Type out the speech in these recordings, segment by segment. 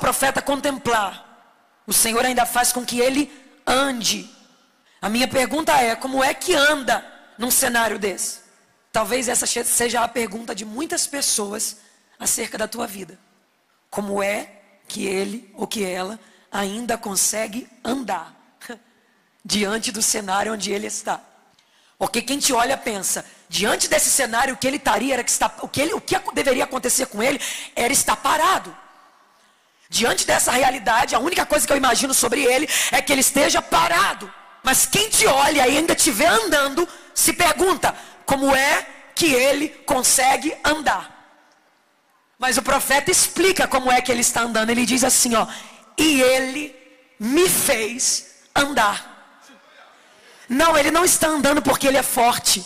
profeta contemplar, o Senhor ainda faz com que ele ande. A minha pergunta é: como é que anda num cenário desse? Talvez essa seja a pergunta de muitas pessoas acerca da tua vida. Como é que ele ou que ela ainda consegue andar diante do cenário onde ele está? Porque quem te olha pensa, diante desse cenário o que ele estaria era que está, o que ele, o que deveria acontecer com ele era estar parado. Diante dessa realidade, a única coisa que eu imagino sobre ele é que ele esteja parado. Mas quem te olha e ainda te vê andando, se pergunta: como é que ele consegue andar? Mas o profeta explica como é que ele está andando. Ele diz assim, ó: "E ele me fez andar". Não, ele não está andando porque ele é forte.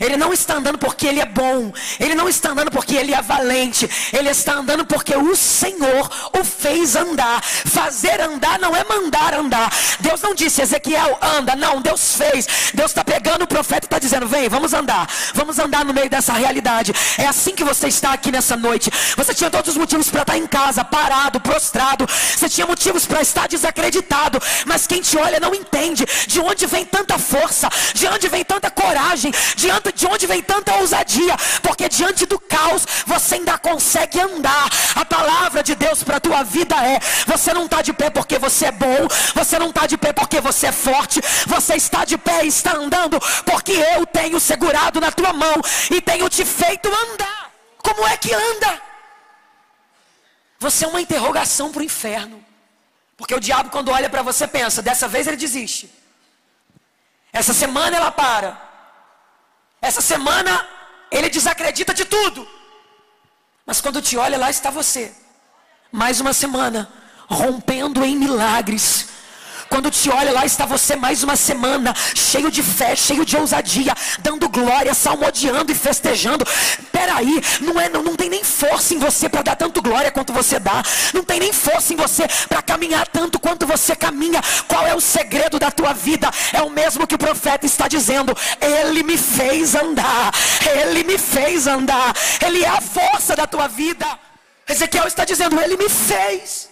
Ele não está andando porque ele é bom. Ele não está andando porque ele é valente. Ele está andando porque o Senhor o fez andar. Fazer andar não é mandar andar. Deus não disse, Ezequiel, anda. Não, Deus fez. Deus está pegando o profeta e está dizendo: vem, vamos andar. Vamos andar no meio dessa realidade. É assim que você está aqui nessa noite. Você tinha todos os motivos para estar em casa, parado, prostrado. Você tinha motivos para estar desacreditado. Mas quem te olha não entende de onde vem tanta força, de onde vem tanta coragem, de onde de onde vem tanta ousadia, porque diante do caos você ainda consegue andar. A palavra de Deus para a tua vida é: você não está de pé porque você é bom, você não está de pé porque você é forte, você está de pé e está andando porque eu tenho segurado na tua mão e tenho te feito andar. Como é que anda? Você é uma interrogação para o inferno. Porque o diabo, quando olha para você, pensa: dessa vez ele desiste. Essa semana ela para. Essa semana ele desacredita de tudo. Mas quando te olha, lá está você. Mais uma semana, rompendo em milagres quando te olha, lá está você mais uma semana, cheio de fé, cheio de ousadia, dando glória, salmodiando e festejando. Peraí, não, é, não, não tem nem força em você para dar tanto glória quanto você dá. Não tem nem força em você para caminhar tanto quanto você caminha. Qual é o segredo da tua vida? É o mesmo que o profeta está dizendo. Ele me fez andar. Ele me fez andar. Ele é a força da tua vida. Ezequiel está dizendo, ele me fez.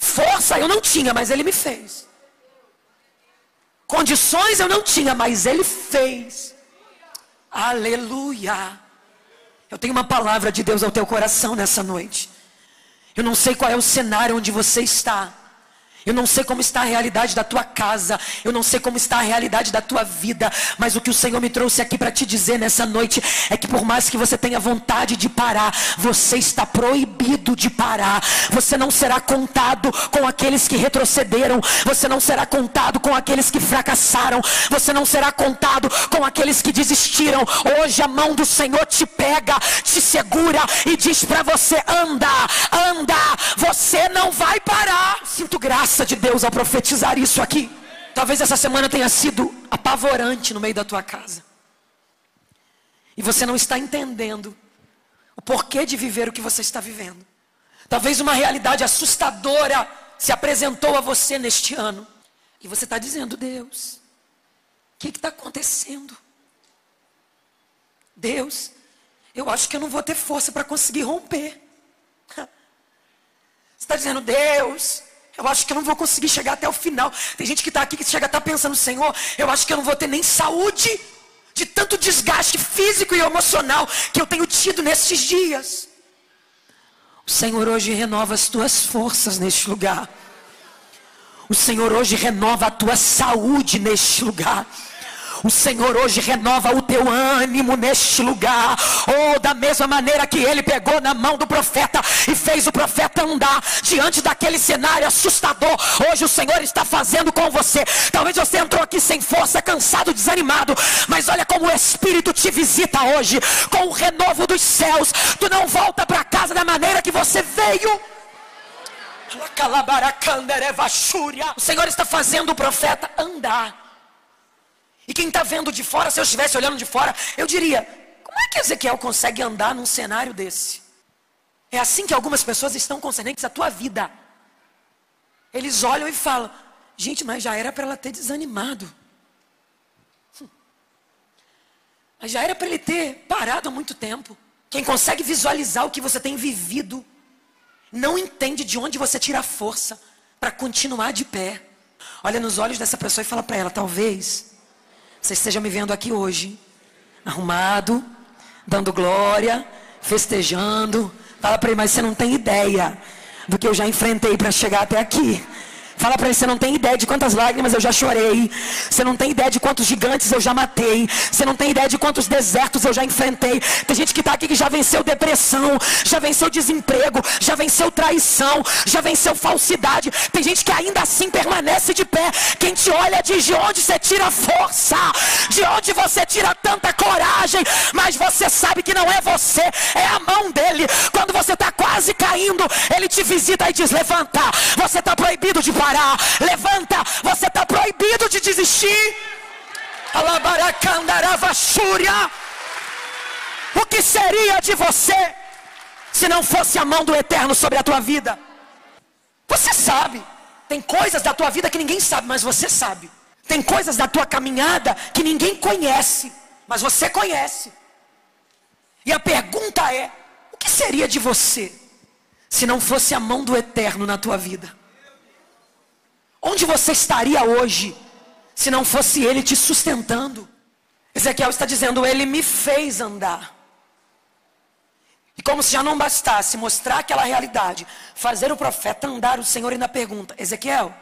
Força eu não tinha, mas Ele me fez. Condições eu não tinha, mas Ele fez. Aleluia. Eu tenho uma palavra de Deus ao teu coração nessa noite. Eu não sei qual é o cenário onde você está. Eu não sei como está a realidade da tua casa, eu não sei como está a realidade da tua vida, mas o que o Senhor me trouxe aqui para te dizer nessa noite é que por mais que você tenha vontade de parar, você está proibido de parar. Você não será contado com aqueles que retrocederam, você não será contado com aqueles que fracassaram, você não será contado com aqueles que desistiram. Hoje a mão do Senhor te pega, te segura e diz para você: anda, anda, você não vai parar. Sinto graça graça de Deus ao profetizar isso aqui. Talvez essa semana tenha sido apavorante no meio da tua casa. E você não está entendendo o porquê de viver o que você está vivendo. Talvez uma realidade assustadora se apresentou a você neste ano. E você está dizendo, Deus, o que está acontecendo? Deus, eu acho que eu não vou ter força para conseguir romper. Você está dizendo, Deus, eu acho que eu não vou conseguir chegar até o final. Tem gente que está aqui que chega a tá pensando, Senhor, eu acho que eu não vou ter nem saúde de tanto desgaste físico e emocional que eu tenho tido nesses dias. O Senhor hoje renova as tuas forças neste lugar. O Senhor hoje renova a tua saúde neste lugar. O Senhor hoje renova o teu ânimo neste lugar. Ou oh, da mesma maneira que ele pegou na mão do profeta e fez o profeta andar diante daquele cenário assustador. Hoje o Senhor está fazendo com você. Talvez você entrou aqui sem força, cansado, desanimado. Mas olha como o Espírito te visita hoje com o renovo dos céus. Tu não volta para casa da maneira que você veio. O Senhor está fazendo o profeta andar. E quem está vendo de fora, se eu estivesse olhando de fora, eu diria: como é que Ezequiel consegue andar num cenário desse? É assim que algumas pessoas estão concernentes à tua vida. Eles olham e falam: gente, mas já era para ela ter desanimado. Hum. Mas já era para ele ter parado há muito tempo. Quem consegue visualizar o que você tem vivido não entende de onde você tira a força para continuar de pé. Olha nos olhos dessa pessoa e fala para ela: talvez você esteja me vendo aqui hoje, arrumado, dando glória, festejando. Fala para ele, mas você não tem ideia do que eu já enfrentei para chegar até aqui. Fala para ele, você não tem ideia de quantas lágrimas eu já chorei. Você não tem ideia de quantos gigantes eu já matei. Você não tem ideia de quantos desertos eu já enfrentei. Tem gente que está aqui que já venceu depressão, já venceu desemprego, já venceu traição, já venceu falsidade. Tem gente que ainda assim permanece de pé. Quem te olha diz de onde você tira força, de onde você tira tanta coragem. Mas você sabe que não é você, é a mão dele. Quando você está quase caindo, ele te visita e diz: levanta. Você está proibido de parar parar. Levanta, você está proibido de desistir. O que seria de você se não fosse a mão do eterno sobre a tua vida? Você sabe. Tem coisas da tua vida que ninguém sabe, mas você sabe. Tem coisas da tua caminhada que ninguém conhece, mas você conhece. E a pergunta é: o que seria de você se não fosse a mão do eterno na tua vida? Onde você estaria hoje se não fosse Ele te sustentando? Ezequiel está dizendo: Ele me fez andar. E como se já não bastasse mostrar aquela realidade, fazer o profeta andar, o Senhor ainda pergunta: Ezequiel,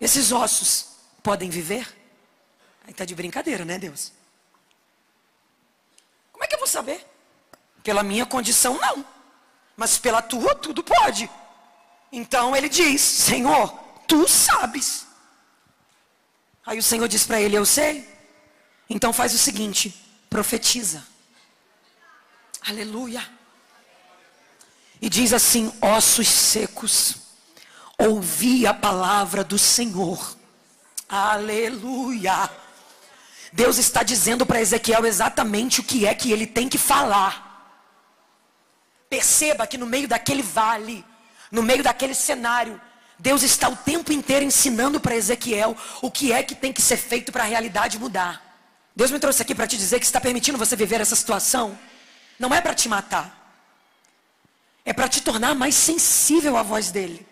esses ossos podem viver? Aí está de brincadeira, né, Deus? Como é que eu vou saber? Pela minha condição, não. Mas pela tua, tudo pode. Então ele diz: Senhor, tu sabes. Aí o Senhor diz para ele: Eu sei. Então faz o seguinte: profetiza. Aleluia. E diz assim: ossos secos, ouvi a palavra do Senhor. Aleluia. Deus está dizendo para Ezequiel exatamente o que é que ele tem que falar. Perceba que no meio daquele vale, no meio daquele cenário, Deus está o tempo inteiro ensinando para Ezequiel o que é que tem que ser feito para a realidade mudar. Deus me trouxe aqui para te dizer que está permitindo você viver essa situação. Não é para te matar. É para te tornar mais sensível à voz dele.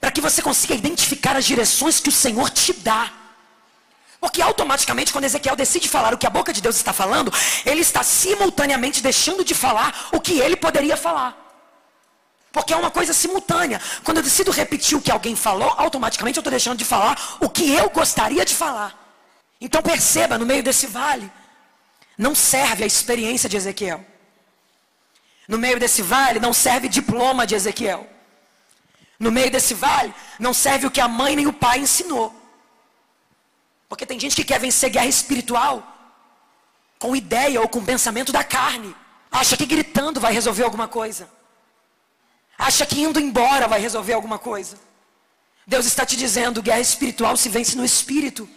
Para que você consiga identificar as direções que o Senhor te dá. Porque automaticamente, quando Ezequiel decide falar o que a boca de Deus está falando, ele está simultaneamente deixando de falar o que ele poderia falar. Porque é uma coisa simultânea. Quando eu decido repetir o que alguém falou, automaticamente eu estou deixando de falar o que eu gostaria de falar. Então perceba, no meio desse vale, não serve a experiência de Ezequiel. No meio desse vale, não serve diploma de Ezequiel. No meio desse vale, não serve o que a mãe nem o pai ensinou. Porque tem gente que quer vencer guerra espiritual com ideia ou com pensamento da carne. Acha que gritando vai resolver alguma coisa. Acha que indo embora vai resolver alguma coisa. Deus está te dizendo: guerra espiritual se vence no espírito.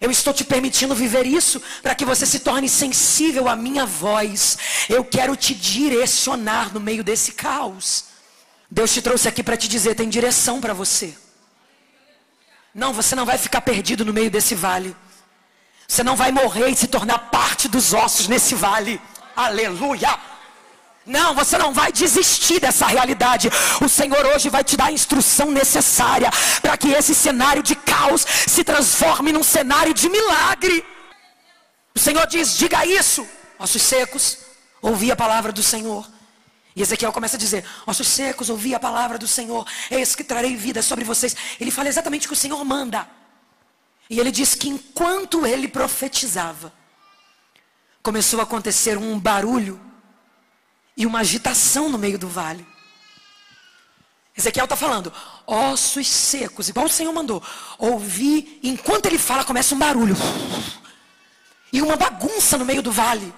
Eu estou te permitindo viver isso para que você se torne sensível à minha voz. Eu quero te direcionar no meio desse caos. Deus te trouxe aqui para te dizer: tem direção para você. Não, você não vai ficar perdido no meio desse vale. Você não vai morrer e se tornar parte dos ossos nesse vale. Aleluia! Não, você não vai desistir dessa realidade. O Senhor hoje vai te dar a instrução necessária para que esse cenário de caos se transforme num cenário de milagre. O Senhor diz: diga isso, ossos secos, ouvi a palavra do Senhor. E Ezequiel começa a dizer: ossos secos, ouvi a palavra do Senhor, eis que trarei vida sobre vocês. Ele fala exatamente o que o Senhor manda. E ele diz que enquanto ele profetizava, começou a acontecer um barulho e uma agitação no meio do vale. Ezequiel está falando, ossos secos, igual o Senhor mandou. Ouvi, enquanto ele fala, começa um barulho. E uma bagunça no meio do vale.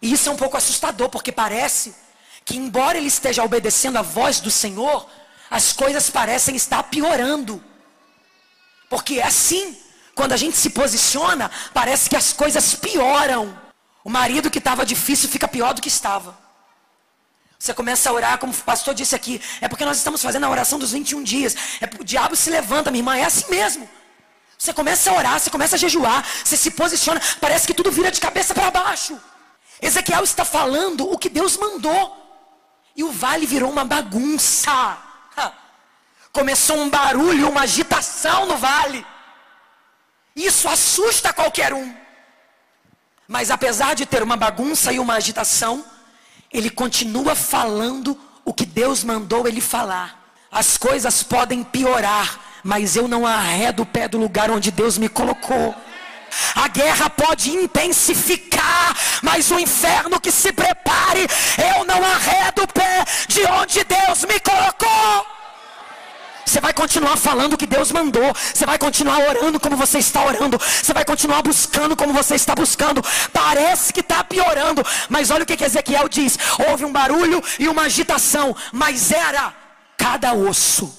E isso é um pouco assustador, porque parece que, embora ele esteja obedecendo a voz do Senhor, as coisas parecem estar piorando. Porque é assim, quando a gente se posiciona, parece que as coisas pioram. O marido que estava difícil fica pior do que estava. Você começa a orar, como o pastor disse aqui, é porque nós estamos fazendo a oração dos 21 dias. É o diabo se levanta, minha irmã, é assim mesmo. Você começa a orar, você começa a jejuar, você se posiciona, parece que tudo vira de cabeça para baixo. Ezequiel está falando o que Deus mandou. E o vale virou uma bagunça. Começou um barulho, uma agitação no vale. Isso assusta qualquer um. Mas apesar de ter uma bagunça e uma agitação, ele continua falando o que Deus mandou ele falar. As coisas podem piorar, mas eu não arredo o pé do lugar onde Deus me colocou. A guerra pode intensificar, mas o inferno que se prepare, eu não arredo o pé de onde Deus me colocou. Você vai continuar falando o que Deus mandou. Você vai continuar orando como você está orando. Você vai continuar buscando como você está buscando. Parece que está piorando. Mas olha o que, Ezequiel diz: houve um barulho e uma agitação, mas era cada osso.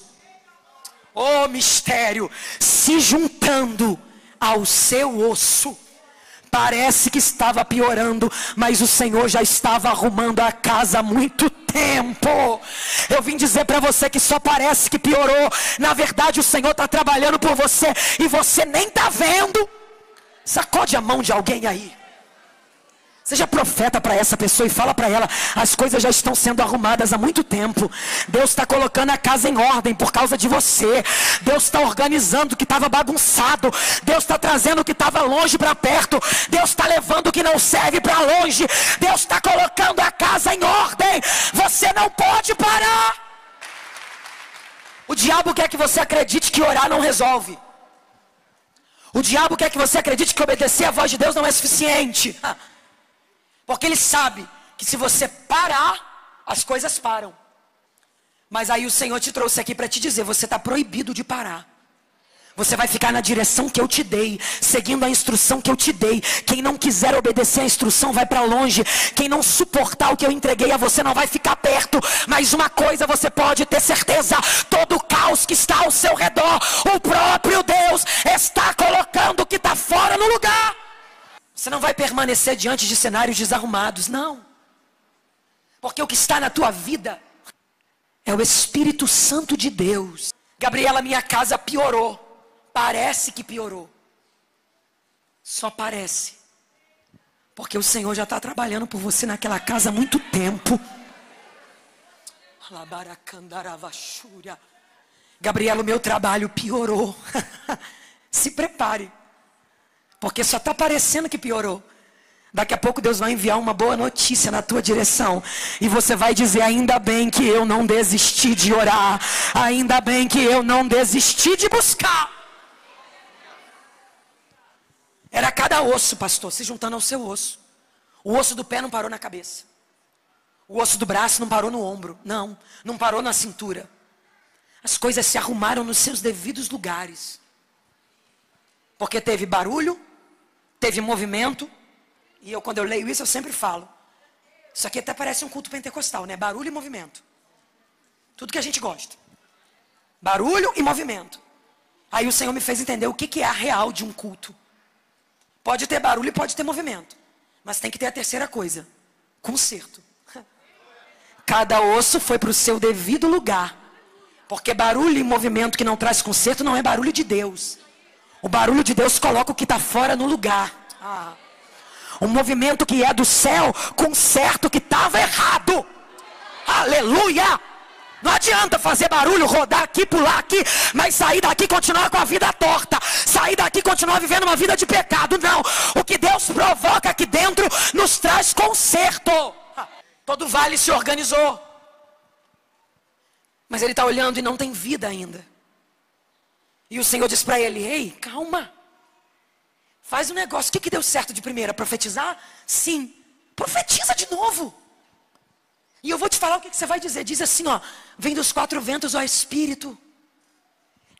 Oh mistério, se juntando ao seu osso. Parece que estava piorando, mas o Senhor já estava arrumando a casa há muito tempo. Eu vim dizer para você que só parece que piorou. Na verdade, o Senhor está trabalhando por você e você nem está vendo. Sacode a mão de alguém aí. Seja profeta para essa pessoa e fala para ela: as coisas já estão sendo arrumadas há muito tempo. Deus está colocando a casa em ordem por causa de você. Deus está organizando o que estava bagunçado. Deus está trazendo o que estava longe para perto. Deus está levando o que não serve para longe. Deus está colocando a casa em ordem. Você não pode parar. O diabo quer que você acredite que orar não resolve. O diabo quer que você acredite que obedecer à voz de Deus não é suficiente. Porque ele sabe que se você parar, as coisas param. Mas aí o Senhor te trouxe aqui para te dizer: você está proibido de parar. Você vai ficar na direção que eu te dei, seguindo a instrução que eu te dei. Quem não quiser obedecer a instrução vai para longe. Quem não suportar o que eu entreguei a você não vai ficar perto. Mas uma coisa você pode ter certeza: todo o caos que está ao seu redor, o próprio Deus está colocando Você não vai permanecer diante de cenários desarrumados, não. Porque o que está na tua vida é o Espírito Santo de Deus. Gabriela, minha casa piorou. Parece que piorou. Só parece. Porque o Senhor já está trabalhando por você naquela casa há muito tempo. Gabriela, o meu trabalho piorou. Se prepare. Porque só está parecendo que piorou. Daqui a pouco Deus vai enviar uma boa notícia na tua direção. E você vai dizer: ainda bem que eu não desisti de orar. Ainda bem que eu não desisti de buscar. Era cada osso, pastor, se juntando ao seu osso. O osso do pé não parou na cabeça. O osso do braço não parou no ombro. Não, não parou na cintura. As coisas se arrumaram nos seus devidos lugares. Porque teve barulho, teve movimento. E eu, quando eu leio isso, eu sempre falo. Isso aqui até parece um culto pentecostal, né? Barulho e movimento. Tudo que a gente gosta. Barulho e movimento. Aí o Senhor me fez entender o que, que é a real de um culto. Pode ter barulho e pode ter movimento. Mas tem que ter a terceira coisa: conserto. Cada osso foi para o seu devido lugar. Porque barulho e movimento que não traz conserto não é barulho de Deus. O barulho de Deus coloca o que está fora no lugar. Ah. Um movimento que é do céu, conserta o que estava errado. Aleluia! Não adianta fazer barulho, rodar aqui, pular aqui, mas sair daqui e continuar com a vida torta. Sair daqui e continuar vivendo uma vida de pecado. Não. O que Deus provoca aqui dentro nos traz conserto. Todo vale se organizou. Mas ele está olhando e não tem vida ainda. E o Senhor diz para ele: Ei, calma. Faz um negócio. O que, que deu certo de primeira? Profetizar? Sim. Profetiza de novo. E eu vou te falar o que, que você vai dizer. Diz assim: ó, Vem dos quatro ventos, ó Espírito,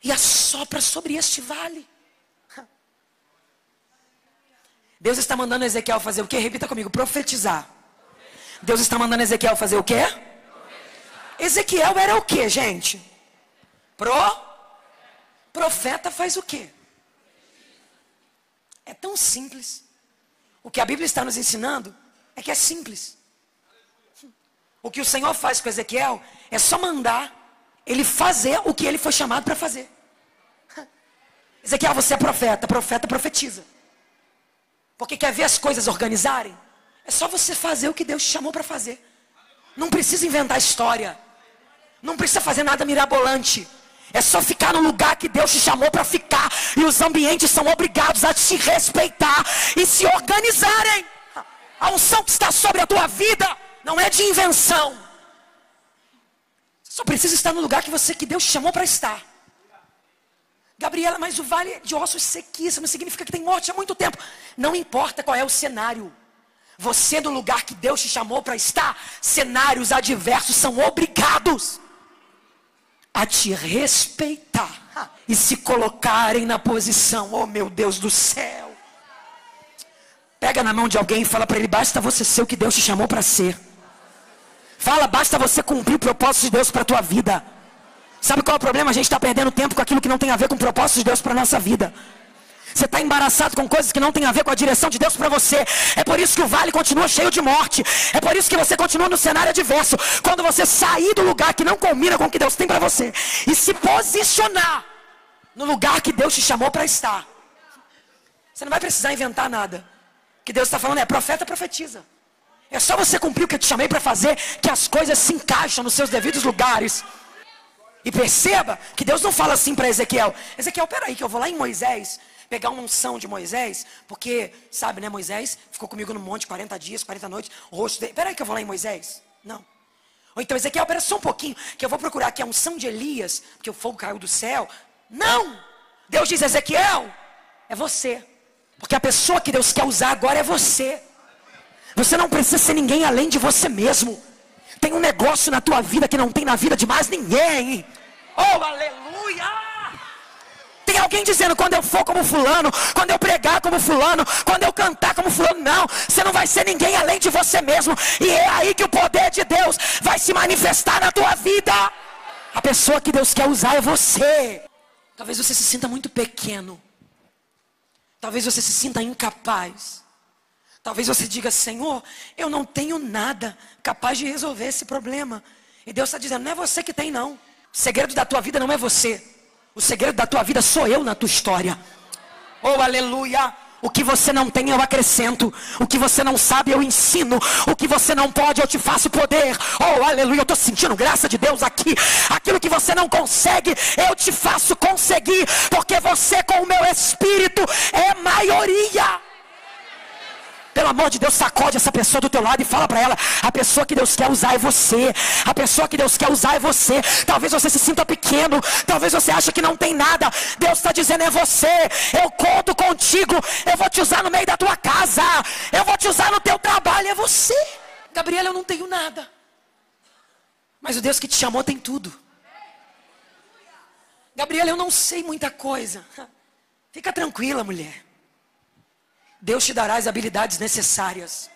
e assopra sobre este vale. Deus está mandando Ezequiel fazer o quê? Repita comigo: profetizar. Deus está mandando Ezequiel fazer o quê? Ezequiel era o quê, gente? Pro Profeta faz o quê? É tão simples. O que a Bíblia está nos ensinando é que é simples. O que o Senhor faz com Ezequiel é só mandar ele fazer o que ele foi chamado para fazer. Ezequiel, você é profeta, profeta profetiza. Porque quer ver as coisas organizarem? É só você fazer o que Deus te chamou para fazer. Não precisa inventar história. Não precisa fazer nada mirabolante. É só ficar no lugar que Deus te chamou para ficar. E os ambientes são obrigados a te respeitar e se organizarem. A unção que está sobre a tua vida não é de invenção. Só precisa estar no lugar que você que Deus te chamou para estar. Gabriela, mas o vale de ossos sequíssimos significa que tem morte há muito tempo. Não importa qual é o cenário. Você no lugar que Deus te chamou para estar, cenários adversos são obrigados a te respeitar e se colocarem na posição, oh meu Deus do céu. Pega na mão de alguém e fala para ele: basta você ser o que Deus te chamou para ser. Fala, basta você cumprir o propósito de Deus para a tua vida. Sabe qual é o problema? A gente está perdendo tempo com aquilo que não tem a ver com o propósito de Deus para a nossa vida. Você está embaraçado com coisas que não tem a ver com a direção de Deus para você. É por isso que o vale continua cheio de morte. É por isso que você continua no cenário adverso. Quando você sair do lugar que não combina com o que Deus tem para você e se posicionar no lugar que Deus te chamou para estar, você não vai precisar inventar nada. O que Deus está falando é: profeta, profetiza. É só você cumprir o que eu te chamei para fazer, que as coisas se encaixam nos seus devidos lugares. E perceba que Deus não fala assim para Ezequiel: Ezequiel, peraí, que eu vou lá em Moisés pegar uma unção de Moisés, porque, sabe, né, Moisés ficou comigo no monte 40 dias, 40 noites, o rosto dele. Peraí que eu vou lá em Moisés. Não. Ou então, Ezequiel, espera só um pouquinho, que eu vou procurar aqui a unção de Elias, porque o fogo caiu do céu. Não! Deus diz, Ezequiel, é você. Porque a pessoa que Deus quer usar agora é você. Você não precisa ser ninguém além de você mesmo. Tem um negócio na tua vida que não tem na vida de mais ninguém. Oh, aleluia! Tem alguém dizendo, quando eu for como fulano, quando eu pregar como fulano, quando eu cantar como fulano, não, você não vai ser ninguém além de você mesmo. E é aí que o poder de Deus vai se manifestar na tua vida. A pessoa que Deus quer usar é você. Talvez você se sinta muito pequeno. Talvez você se sinta incapaz. Talvez você diga, Senhor, eu não tenho nada capaz de resolver esse problema. E Deus está dizendo, não é você que tem, não. O segredo da tua vida não é você. O segredo da tua vida sou eu na tua história. Oh, aleluia. O que você não tem, eu acrescento. O que você não sabe, eu ensino. O que você não pode, eu te faço poder. Oh, aleluia. Eu estou sentindo graça de Deus aqui. Aquilo que você não consegue, eu te faço conseguir. Porque você, com o meu espírito, é maioria. Pelo amor de Deus, sacode essa pessoa do teu lado e fala para ela: a pessoa que Deus quer usar é você. A pessoa que Deus quer usar é você. Talvez você se sinta pequeno, talvez você ache que não tem nada. Deus está dizendo: é você. Eu conto contigo. Eu vou te usar no meio da tua casa. Eu vou te usar no teu trabalho. É você. Gabriela, eu não tenho nada. Mas o Deus que te chamou tem tudo. Gabriela, eu não sei muita coisa. Fica tranquila, mulher. Deus te dará as habilidades necessárias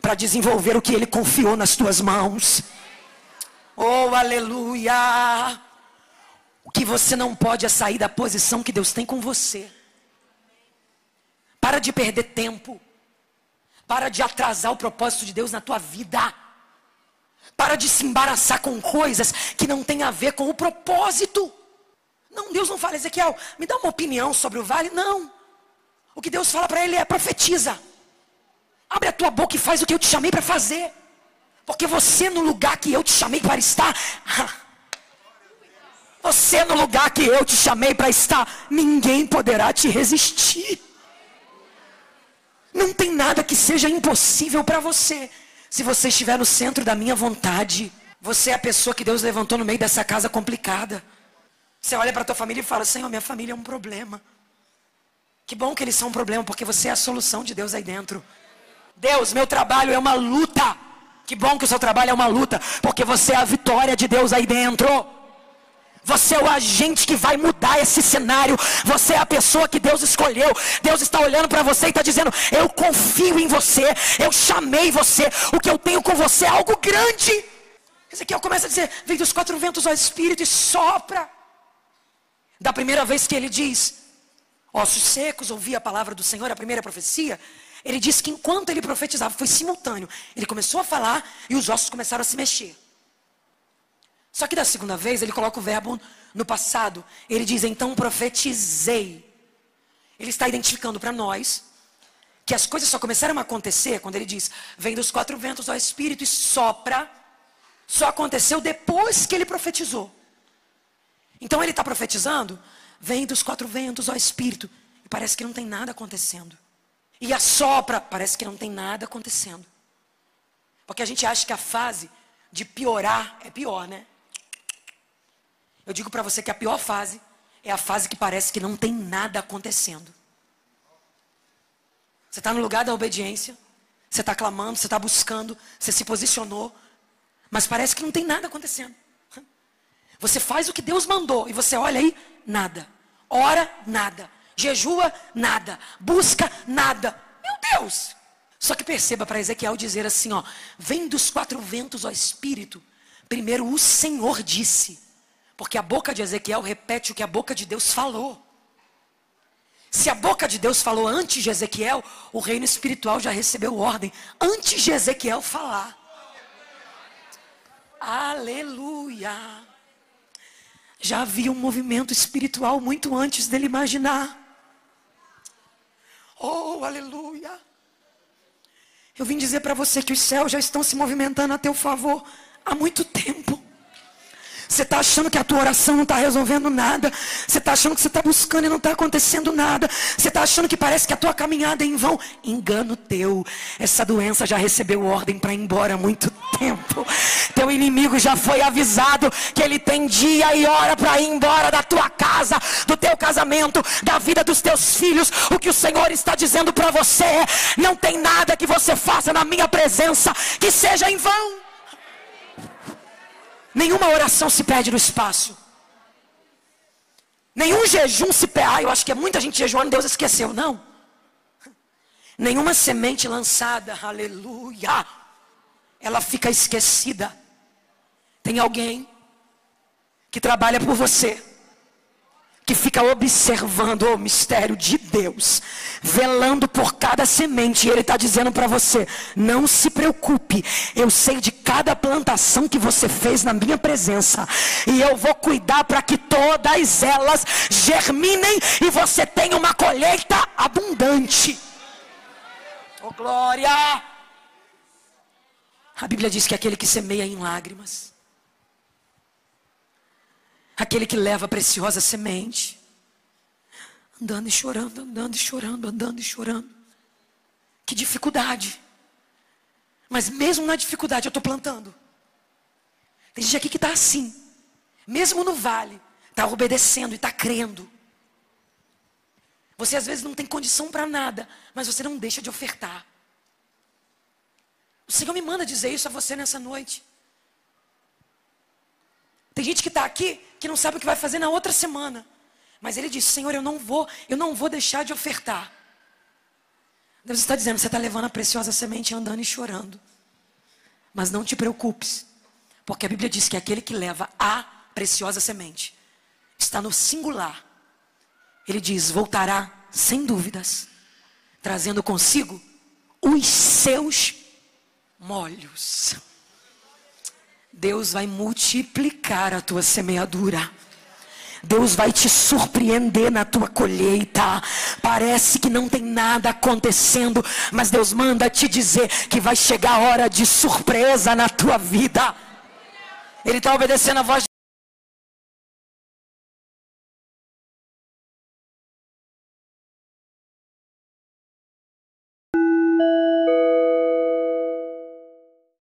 para desenvolver o que Ele confiou nas tuas mãos. Oh, aleluia! O que você não pode é sair da posição que Deus tem com você. Para de perder tempo. Para de atrasar o propósito de Deus na tua vida. Para de se embaraçar com coisas que não têm a ver com o propósito. Não, Deus não fala, Ezequiel, me dá uma opinião sobre o vale. Não. O que Deus fala para ele é: profetiza. Abre a tua boca e faz o que eu te chamei para fazer. Porque você no lugar que eu te chamei para estar. Você no lugar que eu te chamei para estar, ninguém poderá te resistir. Não tem nada que seja impossível para você. Se você estiver no centro da minha vontade, você é a pessoa que Deus levantou no meio dessa casa complicada. Você olha para tua família e fala: Senhor, minha família é um problema. Que bom que eles são um problema, porque você é a solução de Deus aí dentro. Deus, meu trabalho é uma luta. Que bom que o seu trabalho é uma luta, porque você é a vitória de Deus aí dentro. Você é o agente que vai mudar esse cenário. Você é a pessoa que Deus escolheu. Deus está olhando para você e está dizendo: Eu confio em você. Eu chamei você. O que eu tenho com você é algo grande. Ezequiel começa a dizer: Vem dos quatro ventos ao Espírito e sopra. Da primeira vez que ele diz: ossos secos, ouvia a palavra do Senhor, a primeira profecia. Ele disse que enquanto ele profetizava, foi simultâneo. Ele começou a falar e os ossos começaram a se mexer. Só que da segunda vez, ele coloca o verbo no passado. Ele diz, então profetizei. Ele está identificando para nós que as coisas só começaram a acontecer quando ele diz: Vem dos quatro ventos ao Espírito e sopra. só aconteceu depois que ele profetizou. Então ele está profetizando, vem dos quatro ventos, ó Espírito, e parece que não tem nada acontecendo. E assopra, parece que não tem nada acontecendo. Porque a gente acha que a fase de piorar é pior, né? Eu digo para você que a pior fase é a fase que parece que não tem nada acontecendo. Você está no lugar da obediência, você está clamando, você está buscando, você se posicionou, mas parece que não tem nada acontecendo. Você faz o que Deus mandou e você olha aí, nada. Ora, nada. Jejua, nada. Busca, nada. Meu Deus! Só que perceba para Ezequiel dizer assim, ó, vem dos quatro ventos, ó Espírito. Primeiro o Senhor disse, porque a boca de Ezequiel repete o que a boca de Deus falou. Se a boca de Deus falou antes de Ezequiel, o reino espiritual já recebeu ordem antes de Ezequiel falar. Aleluia. Já havia um movimento espiritual muito antes dele imaginar. Oh, aleluia. Eu vim dizer para você que os céus já estão se movimentando a teu favor há muito tempo. Você está achando que a tua oração não está resolvendo nada. Você está achando que você está buscando e não está acontecendo nada. Você está achando que parece que a tua caminhada é em vão. Engano teu. Essa doença já recebeu ordem para ir embora há muito tempo. Teu inimigo já foi avisado que ele tem dia e hora para ir embora da tua casa, do teu casamento, da vida dos teus filhos. O que o Senhor está dizendo para você é: não tem nada que você faça na minha presença que seja em vão. Nenhuma oração se perde no espaço. Nenhum jejum se perde. Ah, eu acho que é muita gente jejuando, Deus esqueceu. Não. Nenhuma semente lançada, aleluia, ela fica esquecida. Tem alguém que trabalha por você que fica observando o mistério de Deus, velando por cada semente, e Ele está dizendo para você: não se preocupe, eu sei de cada plantação que você fez na minha presença, e eu vou cuidar para que todas elas germinem e você tenha uma colheita abundante. Oh glória! A Bíblia diz que aquele que semeia em lágrimas, Aquele que leva a preciosa semente. Andando e chorando, andando e chorando, andando e chorando. Que dificuldade. Mas mesmo na dificuldade eu estou plantando. Tem gente aqui que está assim. Mesmo no vale, está obedecendo e está crendo. Você às vezes não tem condição para nada, mas você não deixa de ofertar. O Senhor me manda dizer isso a você nessa noite. Tem gente que está aqui que não sabe o que vai fazer na outra semana. Mas ele diz: Senhor, eu não vou, eu não vou deixar de ofertar. Deus está dizendo: você está levando a preciosa semente andando e chorando. Mas não te preocupes, porque a Bíblia diz que aquele que leva a preciosa semente está no singular. Ele diz: voltará sem dúvidas, trazendo consigo os seus molhos. Deus vai multiplicar a tua semeadura. Deus vai te surpreender na tua colheita. Parece que não tem nada acontecendo, mas Deus manda te dizer que vai chegar a hora de surpresa na tua vida. Ele está obedecendo a voz